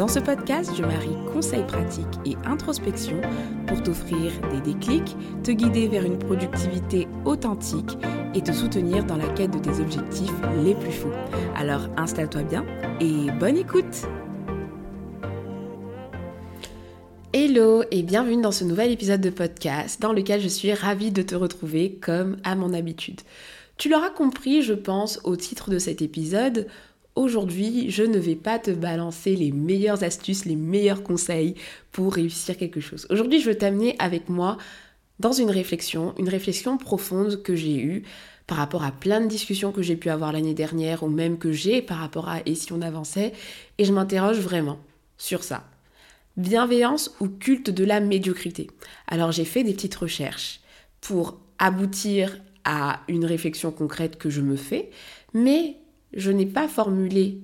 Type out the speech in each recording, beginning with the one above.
Dans ce podcast, je marie conseils pratiques et introspection pour t'offrir des déclics, te guider vers une productivité authentique et te soutenir dans la quête de tes objectifs les plus fous. Alors installe-toi bien et bonne écoute Hello et bienvenue dans ce nouvel épisode de podcast dans lequel je suis ravie de te retrouver comme à mon habitude. Tu l'auras compris, je pense, au titre de cet épisode, aujourd'hui, je ne vais pas te balancer les meilleures astuces, les meilleurs conseils pour réussir quelque chose. Aujourd'hui, je veux t'amener avec moi dans une réflexion, une réflexion profonde que j'ai eue par rapport à plein de discussions que j'ai pu avoir l'année dernière ou même que j'ai par rapport à et si on avançait, et je m'interroge vraiment sur ça. Bienveillance ou culte de la médiocrité? Alors j'ai fait des petites recherches pour aboutir à une réflexion concrète que je me fais, mais je n'ai pas formulé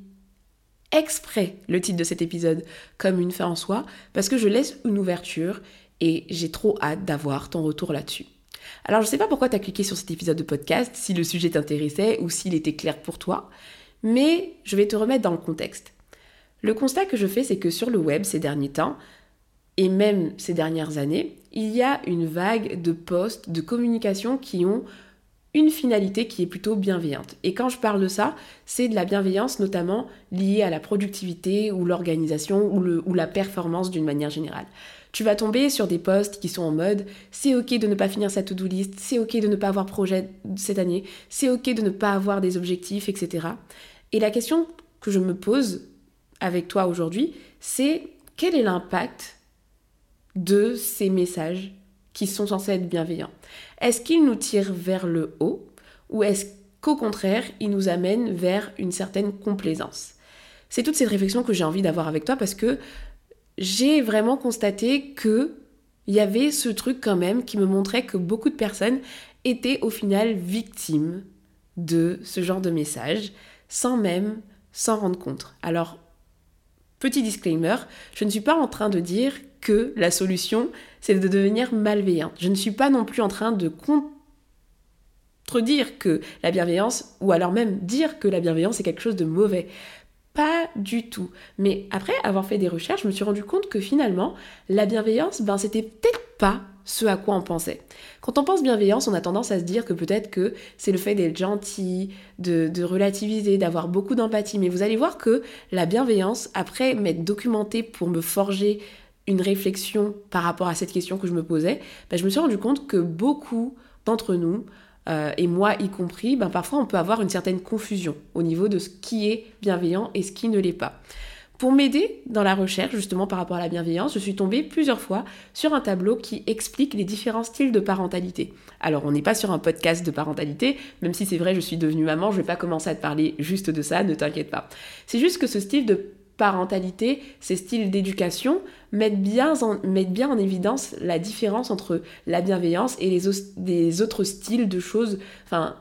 exprès le titre de cet épisode comme une fin en soi, parce que je laisse une ouverture et j'ai trop hâte d'avoir ton retour là-dessus. Alors je ne sais pas pourquoi tu as cliqué sur cet épisode de podcast, si le sujet t'intéressait ou s'il était clair pour toi, mais je vais te remettre dans le contexte. Le constat que je fais, c'est que sur le web ces derniers temps, et même ces dernières années, il y a une vague de posts, de communication qui ont une finalité qui est plutôt bienveillante. Et quand je parle de ça, c'est de la bienveillance notamment liée à la productivité ou l'organisation ou, la performance d'une manière générale. Tu vas tomber sur des posts qui sont en mode c'est ok de ne pas finir sa to-do list, c'est ok de ne pas avoir projet cette année, c'est ok de ne pas avoir des objectifs, etc. Et la question que je me pose avec toi aujourd'hui, c'est quel est l'impact de ces messages qui sont censés être bienveillants Est-ce qu'ils nous tirent vers le haut ou est-ce qu'au contraire, ils nous amènent vers une certaine complaisance? C'est toute cette réflexion que j'ai envie d'avoir avec toi parce que j'ai vraiment constaté que il y avait ce truc quand même qui me montrait que beaucoup de personnes étaient au final victimes de ce genre de message sans même s'en rendre compte. Alors, petit disclaimer, je ne suis pas en train de dire que la solution, c'est de devenir malveillant. Je ne suis pas non plus en train de contredire que la bienveillance, ou alors même dire que la bienveillance est quelque chose de mauvais. Pas du tout. Mais après avoir fait des recherches, je me suis rendu compte que finalement, la bienveillance, ben c'était peut-être pas ce à quoi on pensait. Quand on pense bienveillance, on a tendance à se dire que peut-être que c'est le fait d'être gentil, de, relativiser, d'avoir beaucoup d'empathie. Mais vous allez voir que la bienveillance, après m'être documentée pour me forger une réflexion par rapport à cette question que je me posais, ben je me suis rendu compte que beaucoup d'entre nous euh, et moi y compris, ben parfois on peut avoir une certaine confusion au niveau de ce qui est bienveillant et ce qui ne l'est pas. Pour m'aider dans la recherche justement par rapport à la bienveillance, je suis tombée plusieurs fois sur un tableau qui explique les différents styles de parentalité. Alors on n'est pas sur un podcast de parentalité, même si c'est vrai je suis devenue maman, je vais pas commencer à te parler juste de ça, ne t'inquiète pas. C'est juste que ce style de parentalité, ces styles d'éducation mettent bien, en, bien en évidence la différence entre la bienveillance et les, autres styles de choses, enfin,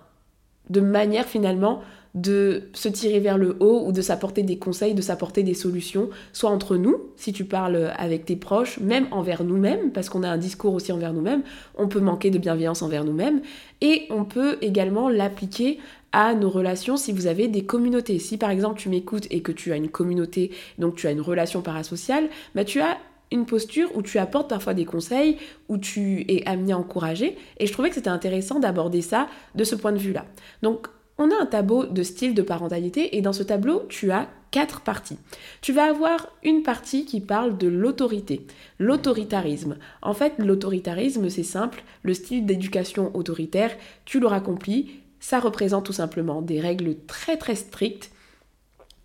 de manière finalement de se tirer vers le haut ou de s'apporter des conseils, de s'apporter des solutions, soit entre nous, si tu parles avec tes proches, même envers nous-mêmes, parce qu'on a un discours aussi envers nous-mêmes, on peut manquer de bienveillance envers nous-mêmes, et on peut également l'appliquer à nos relations si vous avez des communautés. Si par exemple tu m'écoutes et que tu as une communauté, donc tu as une relation parasociale, bah tu as une posture où tu apportes parfois des conseils, où tu es amené à encourager. Et je trouvais que c'était intéressant d'aborder ça de ce point de vue-là. Donc on a un tableau de style de parentalité et dans ce tableau, tu as quatre parties. Tu vas avoir une partie qui parle de l'autorité, l'autoritarisme. En fait, l'autoritarisme, c'est simple, le style d'éducation autoritaire, tu l'auras compris, ça représente tout simplement des règles très très strictes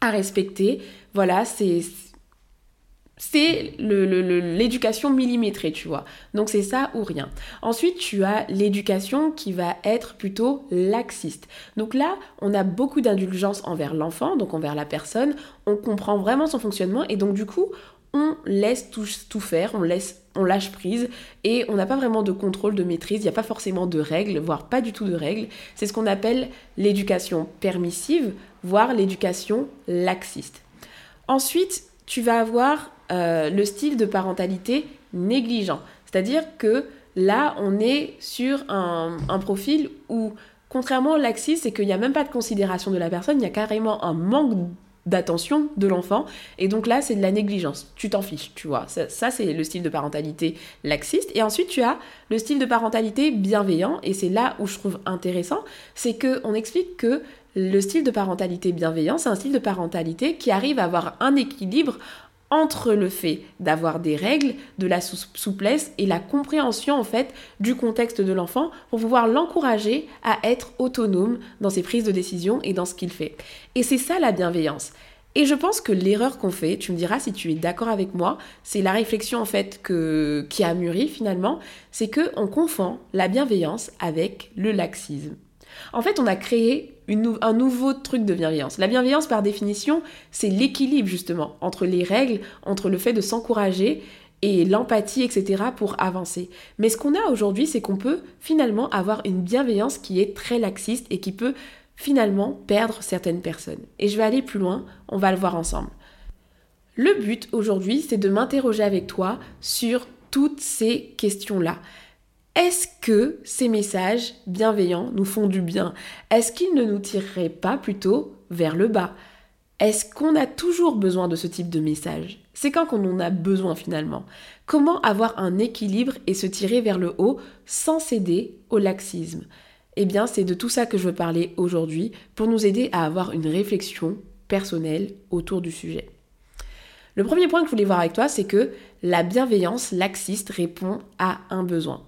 à respecter. Voilà, c'est c'est l'éducation millimétrée, tu vois. Donc c'est ça ou rien. Ensuite, tu as l'éducation qui va être plutôt laxiste. Donc là, on a beaucoup d'indulgence envers l'enfant, donc envers la personne. On comprend vraiment son fonctionnement et donc du coup, on laisse tout, faire, on laisse on lâche prise et on n'a pas vraiment de contrôle, de maîtrise, il n'y a pas forcément de règles, voire pas du tout de règles. C'est ce qu'on appelle l'éducation permissive, voire l'éducation laxiste. Ensuite, tu vas avoir euh, le style de parentalité négligent. C'est-à-dire que là, on est sur un, profil où, contrairement au laxiste, c'est qu'il n'y a même pas de considération de la personne, il y a carrément un manque d'attention de l'enfant. Et donc là, c'est de la négligence. Tu t'en fiches, tu vois. Ça, c'est le style de parentalité laxiste. Et ensuite, tu as le style de parentalité bienveillant. Et c'est là où je trouve intéressant, c'est que on explique que le style de parentalité bienveillant, c'est un style de parentalité qui arrive à avoir un équilibre entre le fait d'avoir des règles, de la souplesse et la compréhension en fait du contexte de l'enfant pour pouvoir l'encourager à être autonome dans ses prises de décision et dans ce qu'il fait. Et c'est ça la bienveillance. Et je pense que l'erreur qu'on fait, tu me diras si tu es d'accord avec moi, c'est la réflexion en fait qui a mûri finalement, c'est que on confond la bienveillance avec le laxisme. En fait, on a créé un nouveau truc de bienveillance. La bienveillance, par définition, c'est l'équilibre justement entre les règles, entre le fait de s'encourager et l'empathie, etc., pour avancer. Mais ce qu'on a aujourd'hui, c'est qu'on peut finalement avoir une bienveillance qui est très laxiste et qui peut finalement perdre certaines personnes. Et je vais aller plus loin, on va le voir ensemble. Le but aujourd'hui, c'est de m'interroger avec toi sur toutes ces questions-là. Est-ce que ces messages bienveillants nous font du bien? Est-ce qu'ils ne nous tireraient pas plutôt vers le bas? Est-ce qu'on a toujours besoin de ce type de message? C'est quand qu'on en a besoin finalement. Comment avoir un équilibre et se tirer vers le haut sans céder au laxisme? Eh bien, c'est de tout ça que je veux parler aujourd'hui pour nous aider à avoir une réflexion personnelle autour du sujet. Le premier point que je voulais voir avec toi, c'est que la bienveillance laxiste répond à un besoin.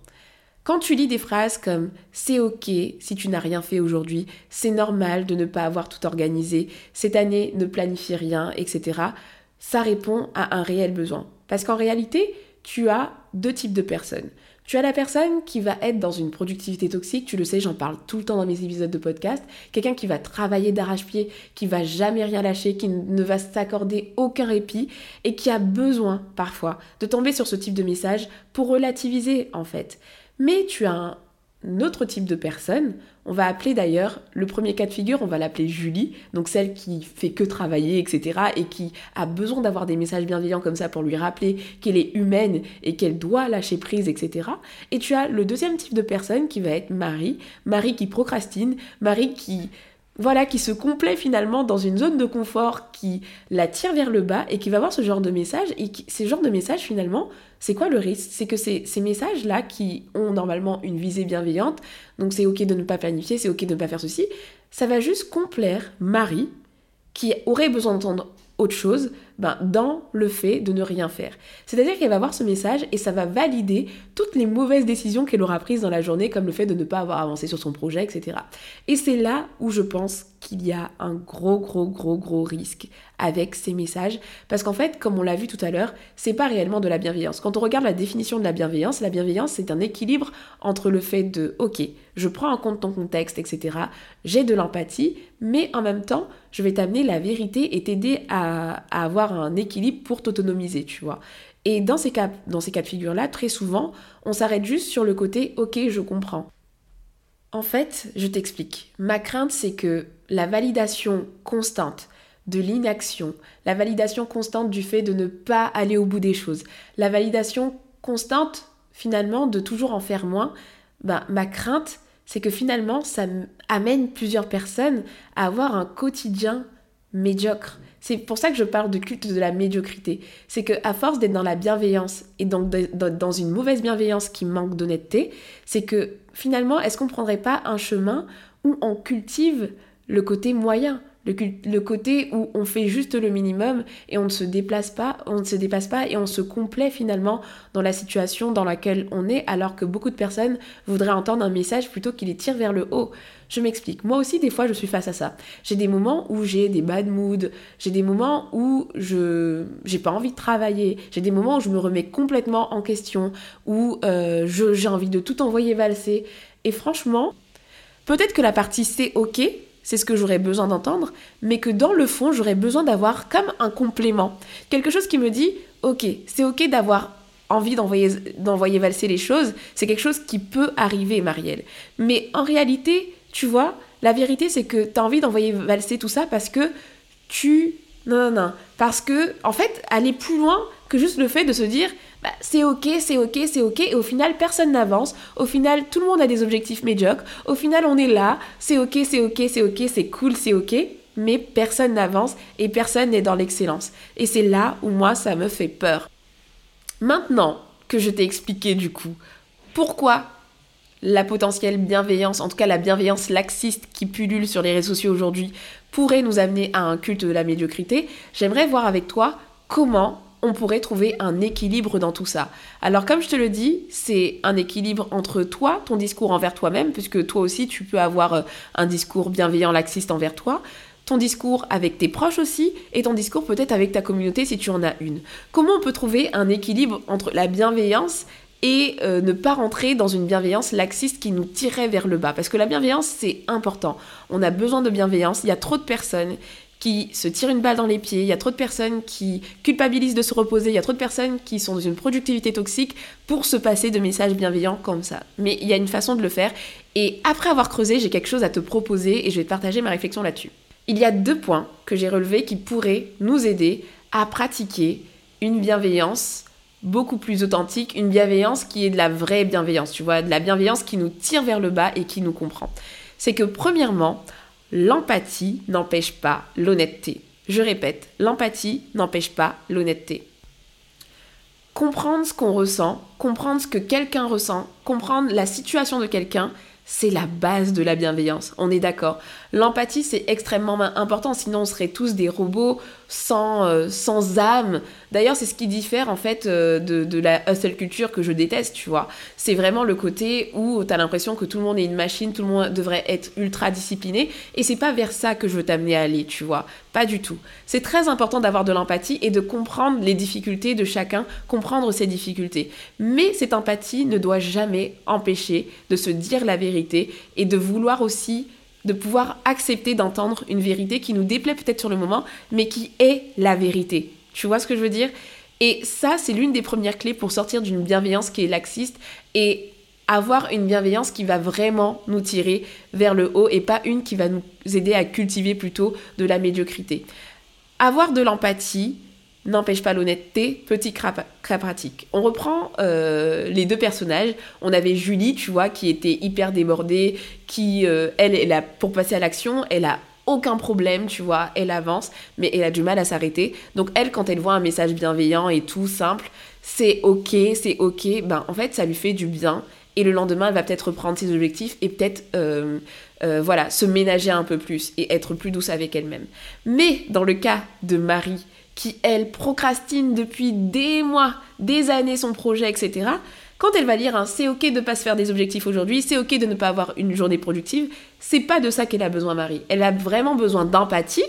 Quand tu lis des phrases comme c'est ok si tu n'as rien fait aujourd'hui, c'est normal de ne pas avoir tout organisé, cette année ne planifie rien, etc., ça répond à un réel besoin. Parce qu'en réalité, tu as deux types de personnes. Tu as la personne qui va être dans une productivité toxique, tu le sais, j'en parle tout le temps dans mes épisodes de podcast, quelqu'un qui va travailler d'arrache-pied, qui va jamais rien lâcher, qui ne va s'accorder aucun répit et qui a besoin parfois de tomber sur ce type de message pour relativiser en fait. Mais tu as un autre type de personne, on va appeler d'ailleurs, le premier cas de figure, on va l'appeler Julie, donc celle qui fait que travailler, etc. et qui a besoin d'avoir des messages bienveillants comme ça pour lui rappeler qu'elle est humaine et qu'elle doit lâcher prise, etc. Et tu as le deuxième type de personne qui va être Marie, Marie qui procrastine, Marie qui voilà, qui se complaît finalement dans une zone de confort qui la tire vers le bas et qui va voir ce genre de message. Et ces genres de messages, finalement, c'est quoi le risque? C'est que ces messages-là qui ont normalement une visée bienveillante, donc c'est ok de ne pas planifier, c'est ok de ne pas faire ceci, ça va juste complaire Marie, qui aurait besoin d'entendre autre chose ben, dans le fait de ne rien faire. C'est-à-dire qu'elle va voir ce message et ça va valider toutes les mauvaises décisions qu'elle aura prises dans la journée, comme le fait de ne pas avoir avancé sur son projet, etc. Et c'est là où je pense qu'il y a un gros, gros, gros, gros risque avec ces messages. Parce qu'en fait, comme on l'a vu tout à l'heure, c'est pas réellement de la bienveillance. Quand on regarde la définition de la bienveillance, la bienveillance, c'est un équilibre entre le fait de, ok, je prends en compte ton contexte, etc. J'ai de l'empathie, mais en même temps, je vais t'amener la vérité et t'aider à, avoir un équilibre pour t'autonomiser, tu vois. Et dans ces cas, dans ces cas de figure-là, très souvent, on s'arrête juste sur le côté, ok, je comprends. En fait, je t'explique. Ma crainte, c'est que la validation constante de l'inaction, la validation constante du fait de ne pas aller au bout des choses, la validation constante finalement de toujours en faire moins, ben, ma crainte c'est que finalement ça amène plusieurs personnes à avoir un quotidien médiocre. C'est pour ça que je parle de culte de la médiocrité. C'est que à force d'être dans la bienveillance et donc dans une mauvaise bienveillance qui manque d'honnêteté, c'est que finalement, est-ce qu'on prendrait pas un chemin où on cultive le côté moyen? Le, côté où on fait juste le minimum et on ne se déplace pas, on ne se dépasse pas et on se complaît finalement dans la situation dans laquelle on est alors que beaucoup de personnes voudraient entendre un message plutôt qui les tire vers le haut. Je m'explique. Moi aussi, des fois, je suis face à ça. J'ai des moments où j'ai des bad moods, j'ai des moments où je j'ai pas envie de travailler, j'ai des moments où je me remets complètement en question, où euh, j'ai envie de tout envoyer valser. Et franchement, peut-être que la partie c'est ok, c'est ce que j'aurais besoin d'entendre, mais que dans le fond, j'aurais besoin d'avoir comme un complément. Quelque chose qui me dit, ok, c'est ok d'avoir envie d'envoyer, valser les choses, c'est quelque chose qui peut arriver, Marielle. Mais en réalité, tu vois, la vérité, c'est que tu as envie d'envoyer valser tout ça parce que tu... Non, non, non. Parce que, en fait, aller plus loin que juste le fait de se dire, bah, c'est ok, c'est ok, c'est ok, et au final, personne n'avance. Au final, tout le monde a des objectifs médiocres. Au final, on est là, c'est ok, c'est ok, c'est ok, c'est cool, c'est ok. Mais personne n'avance et personne n'est dans l'excellence. Et c'est là où moi, ça me fait peur. Maintenant que je t'ai expliqué du coup pourquoi la potentielle bienveillance, en tout cas la bienveillance laxiste qui pullule sur les réseaux sociaux aujourd'hui, pourrait nous amener à un culte de la médiocrité, j'aimerais voir avec toi comment on pourrait trouver un équilibre dans tout ça. Alors comme je te le dis, c'est un équilibre entre toi, ton discours envers toi-même, puisque toi aussi tu peux avoir euh, un discours bienveillant laxiste envers toi, ton discours avec tes proches aussi, et ton discours peut-être avec ta communauté si tu en as une. Comment on peut trouver un équilibre entre la bienveillance et euh, ne pas rentrer dans une bienveillance laxiste qui nous tirerait vers le bas? Parce que la bienveillance, c'est important. On a besoin de bienveillance. Il y a trop de personnes qui se tirent une balle dans les pieds, il y a trop de personnes qui culpabilisent de se reposer, il y a trop de personnes qui sont dans une productivité toxique pour se passer de messages bienveillants comme ça. Mais il y a une façon de le faire. Et après avoir creusé, j'ai quelque chose à te proposer et je vais te partager ma réflexion là-dessus. Il y a deux points que j'ai relevés qui pourraient nous aider à pratiquer une bienveillance beaucoup plus authentique, une bienveillance qui est de la vraie bienveillance, tu vois, de la bienveillance qui nous tire vers le bas et qui nous comprend. C'est que premièrement, l'empathie n'empêche pas l'honnêteté. Je répète, l'empathie n'empêche pas l'honnêteté. Comprendre ce qu'on ressent, comprendre ce que quelqu'un ressent, comprendre la situation de quelqu'un, c'est la base de la bienveillance, on est d'accord. L'empathie, c'est extrêmement important, sinon on serait tous des robots sans, euh, sans âme. D'ailleurs, c'est ce qui diffère en fait euh, de, la hustle culture que je déteste, tu vois. C'est vraiment le côté où tu as l'impression que tout le monde est une machine, tout le monde devrait être ultra discipliné, et c'est pas vers ça que je veux t'amener à aller, tu vois. Pas du tout. C'est très important d'avoir de l'empathie et de comprendre les difficultés de chacun, comprendre ses difficultés. Mais cette empathie ne doit jamais empêcher de se dire la vérité et de vouloir aussi de pouvoir accepter d'entendre une vérité qui nous déplaît peut-être sur le moment, mais qui est la vérité. Tu vois ce que je veux dire? Et ça, c'est l'une des premières clés pour sortir d'une bienveillance qui est laxiste et avoir une bienveillance qui va vraiment nous tirer vers le haut et pas une qui va nous aider à cultiver plutôt de la médiocrité. Avoir de l'empathie, n'empêche pas l'honnêteté, petit cas pratique. On reprend euh, les deux personnages. On avait Julie, tu vois, qui était hyper débordée, qui, euh, elle, pour passer à l'action, elle a aucun problème, tu vois, elle avance, mais elle a du mal à s'arrêter. Donc elle, quand elle voit un message bienveillant et tout simple, c'est ok, c'est ok, ben en fait, ça lui fait du bien. Et le lendemain, elle va peut-être reprendre ses objectifs et peut-être, euh, voilà, se ménager un peu plus et être plus douce avec elle-même. Mais dans le cas de Marie, qui, elle, procrastine depuis des mois, des années son projet, etc., quand elle va lire un c'est ok de pas se faire des objectifs aujourd'hui, c'est ok de ne pas avoir une journée productive, c'est pas de ça qu'elle a besoin, Marie. Elle a vraiment besoin d'empathie,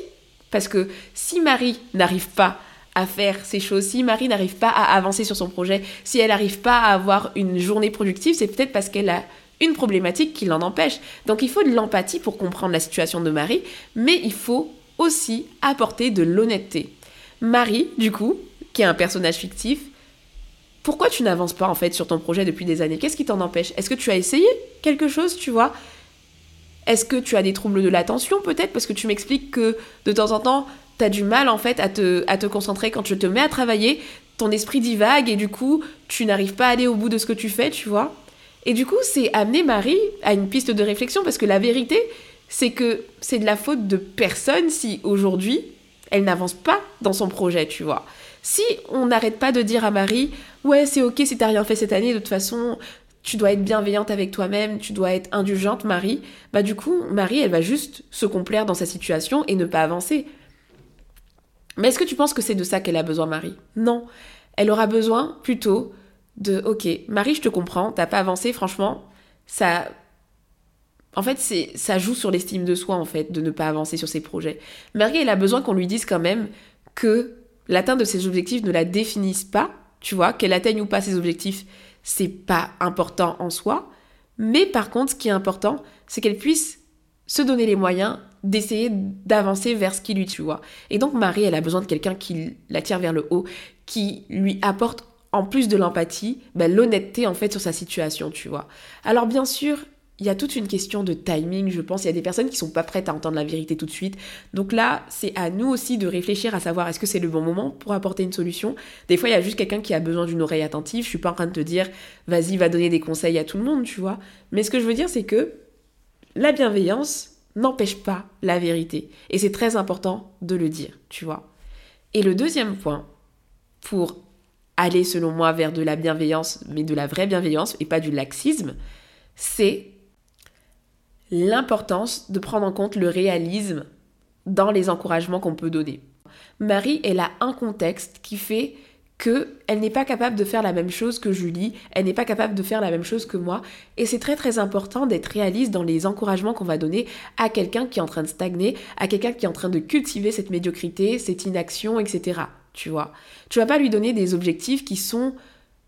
parce que si Marie n'arrive pas à faire ces choses, si Marie n'arrive pas à avancer sur son projet, si elle n'arrive pas à avoir une journée productive, c'est peut-être parce qu'elle a une problématique qui l'en empêche. Donc il faut de l'empathie pour comprendre la situation de Marie, mais il faut aussi apporter de l'honnêteté. Marie, du coup, qui est un personnage fictif, pourquoi tu n'avances pas en fait sur ton projet depuis des années? Qu'est-ce qui t'en empêche? Est-ce que tu as essayé quelque chose, tu vois? Est-ce que tu as des troubles de l'attention peut-être? Parce que tu m'expliques que de temps en temps, tu as du mal en fait à te, concentrer quand je te mets à travailler, ton esprit divague et du coup, tu n'arrives pas à aller au bout de ce que tu fais, tu vois. Et du coup, c'est amener Marie à une piste de réflexion parce que la vérité, c'est que c'est de la faute de personne si aujourd'hui, elle n'avance pas dans son projet, tu vois. Si on n'arrête pas de dire à Marie, ouais, c'est ok si t'as rien fait cette année, de toute façon, tu dois être bienveillante avec toi-même, tu dois être indulgente, Marie, bah du coup, Marie, elle va juste se complaire dans sa situation et ne pas avancer. Mais est-ce que tu penses que c'est de ça qu'elle a besoin, Marie? Non. Elle aura besoin plutôt de, ok, Marie, je te comprends, t'as pas avancé, franchement, ça en fait, c'est, ça joue sur l'estime de soi, en fait, de ne pas avancer sur ses projets. Marie, elle a besoin qu'on lui dise quand même que l'atteinte de ses objectifs ne la définisse pas, tu vois, qu'elle atteigne ou pas ses objectifs, c'est pas important en soi. Mais par contre, ce qui est important, c'est qu'elle puisse se donner les moyens d'essayer d'avancer vers ce qui lui, tu vois. Et donc Marie, elle a besoin de quelqu'un qui la tire vers le haut, qui lui apporte en plus de l'empathie, ben, l'honnêteté en fait sur sa situation, tu vois. Alors bien sûr, il y a toute une question de timing, je pense. Il y a des personnes qui sont pas prêtes à entendre la vérité tout de suite. Donc là, c'est à nous aussi de réfléchir à savoir est-ce que c'est le bon moment pour apporter une solution. Des fois, il y a juste quelqu'un qui a besoin d'une oreille attentive. Je suis pas en train de te dire vas-y, va donner des conseils à tout le monde, tu vois. Mais ce que je veux dire, c'est que la bienveillance n'empêche pas la vérité. Et c'est très important de le dire, tu vois. Et le deuxième point, pour aller selon moi vers de la bienveillance, mais de la vraie bienveillance et pas du laxisme, c'est l'importance de prendre en compte le réalisme dans les encouragements qu'on peut donner. Marie, elle a un contexte qui fait que elle n'est pas capable de faire la même chose que Julie, elle n'est pas capable de faire la même chose que moi, et c'est très très important d'être réaliste dans les encouragements qu'on va donner à quelqu'un qui est en train de stagner, à quelqu'un qui est en train de cultiver cette médiocrité, cette inaction, etc. Tu vois, tu vas pas lui donner des objectifs qui sont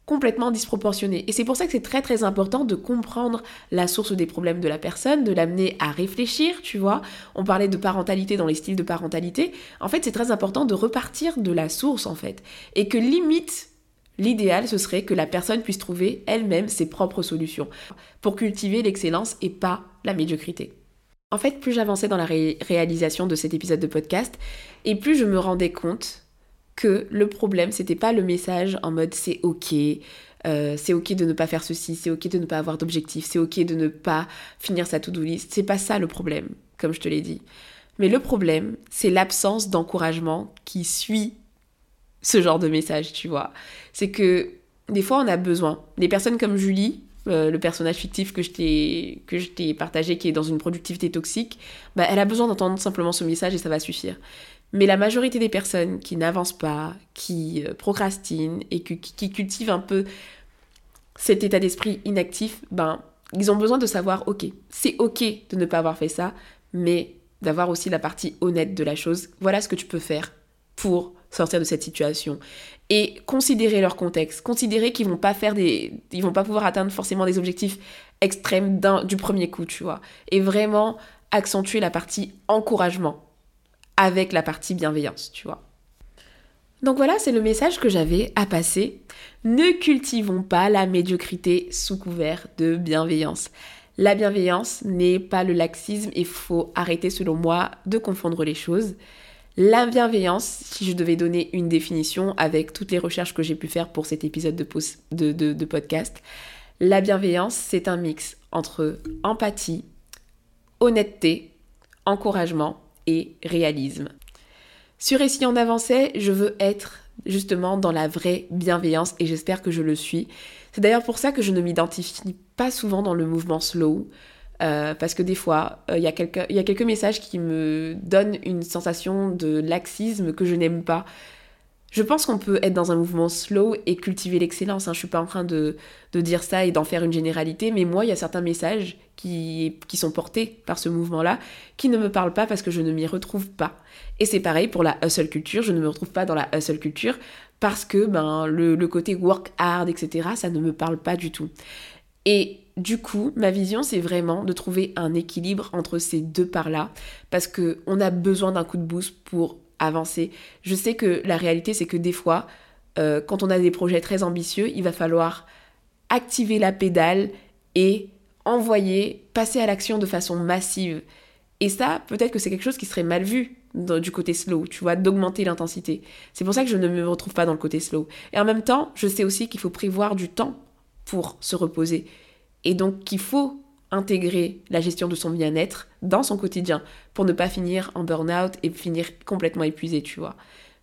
complètement disproportionné. Et c'est pour ça que c'est très très important de comprendre la source des problèmes de la personne, de l'amener à réfléchir, tu vois. On parlait de parentalité dans les styles de parentalité. En fait, c'est très important de repartir de la source, en fait. Et que limite, l'idéal, ce serait que la personne puisse trouver elle-même ses propres solutions pour cultiver l'excellence et pas la médiocrité. En fait, plus j'avançais dans la réalisation de cet épisode de podcast, et plus je me rendais compte que le problème, c'était pas le message en mode c'est ok, euh, c'est ok de ne pas faire ceci, c'est ok de ne pas avoir d'objectif, c'est ok de ne pas finir sa to-do list. C'est pas ça le problème, comme je te l'ai dit. Mais le problème, c'est l'absence d'encouragement qui suit ce genre de message, tu vois. C'est que des fois, on a besoin. Des personnes comme Julie, euh, le personnage fictif que je t'ai partagé, qui est dans une productivité toxique, bah, elle a besoin d'entendre simplement ce message et ça va suffire. Mais la majorité des personnes qui n'avancent pas, qui euh, procrastinent et qui, cultivent un peu cet état d'esprit inactif, ben, ils ont besoin de savoir, ok, c'est ok de ne pas avoir fait ça, mais d'avoir aussi la partie honnête de la chose. Voilà ce que tu peux faire pour sortir de cette situation. Et considérer leur contexte, considérer qu'ils vont pas faire des. Ils vont pas pouvoir atteindre forcément des objectifs extrêmes du premier coup, tu vois. Et vraiment accentuer la partie encouragement avec la partie bienveillance, tu vois. Donc voilà, c'est le message que j'avais à passer. Ne cultivons pas la médiocrité sous couvert de bienveillance. La bienveillance n'est pas le laxisme et faut arrêter selon moi de confondre les choses. La bienveillance, si je devais donner une définition avec toutes les recherches que j'ai pu faire pour cet épisode de, de podcast, la bienveillance, c'est un mix entre empathie, honnêteté, encouragement et réalisme. Sur Et si on avançait, je veux être justement dans la vraie bienveillance et j'espère que je le suis. C'est d'ailleurs pour ça que je ne m'identifie pas souvent dans le mouvement slow. Euh, parce que des fois, euh, il y, a quelques messages qui me donnent une sensation de laxisme que je n'aime pas. Je pense qu'on peut être dans un mouvement slow et cultiver l'excellence. Hein. Je suis pas en train de, dire ça et d'en faire une généralité, mais moi, il y a certains messages qui, sont portés par ce mouvement-là qui ne me parlent pas parce que je ne m'y retrouve pas. Et c'est pareil pour la hustle culture. Je ne me retrouve pas dans la hustle culture parce que ben, le, le côté work hard, etc., ça ne me parle pas du tout. Et du coup, ma vision, c'est vraiment de trouver un équilibre entre ces deux parts-là, parce qu'on a besoin d'un coup de boost pour avancer. Je sais que la réalité, c'est que des fois, euh, quand on a des projets très ambitieux, il va falloir activer la pédale et envoyer, passer à l'action de façon massive. Et ça, peut-être que c'est quelque chose qui serait mal vu du côté slow, tu vois, d'augmenter l'intensité. C'est pour ça que je ne me retrouve pas dans le côté slow. Et en même temps, je sais aussi qu'il faut prévoir du temps pour se reposer. Et donc qu'il faut intégrer la gestion de son bien-être dans son quotidien pour ne pas finir en burn-out et finir complètement épuisé, tu vois.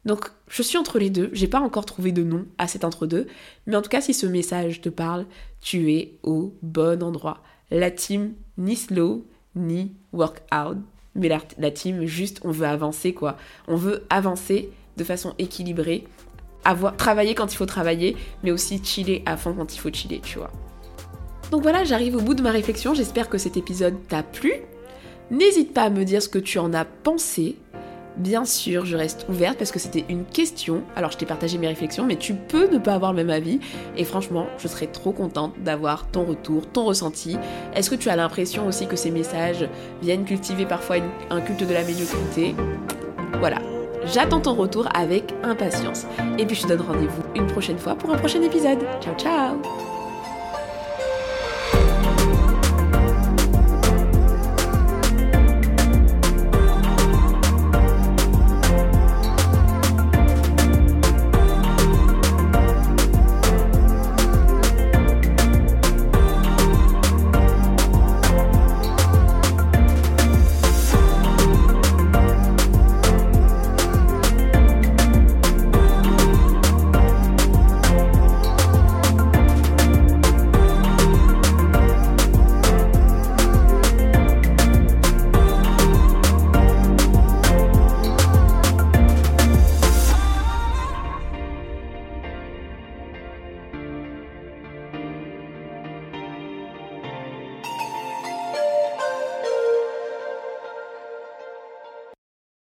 Donc, je suis entre les deux. J'ai pas encore trouvé de nom à cet entre-deux. Mais en tout cas, si ce message te parle, tu es au bon endroit. La team, ni slow, ni work-out. Mais la, team, juste, on veut avancer, quoi. On veut avancer de façon équilibrée. Avoir, travailler quand il faut travailler, mais aussi chiller à fond quand il faut chiller, tu vois. Donc voilà, j'arrive au bout de ma réflexion, j'espère que cet épisode t'a plu. N'hésite pas à me dire ce que tu en as pensé. Bien sûr, je reste ouverte parce que c'était une question. Alors, je t'ai partagé mes réflexions, mais tu peux ne pas avoir le même avis. Et franchement, je serais trop contente d'avoir ton retour, ton ressenti. Est-ce que tu as l'impression aussi que ces messages viennent cultiver parfois un culte de la médiocrité? Voilà. J'attends ton retour avec impatience. Et puis je te donne rendez-vous une prochaine fois pour un prochain épisode. Ciao ciao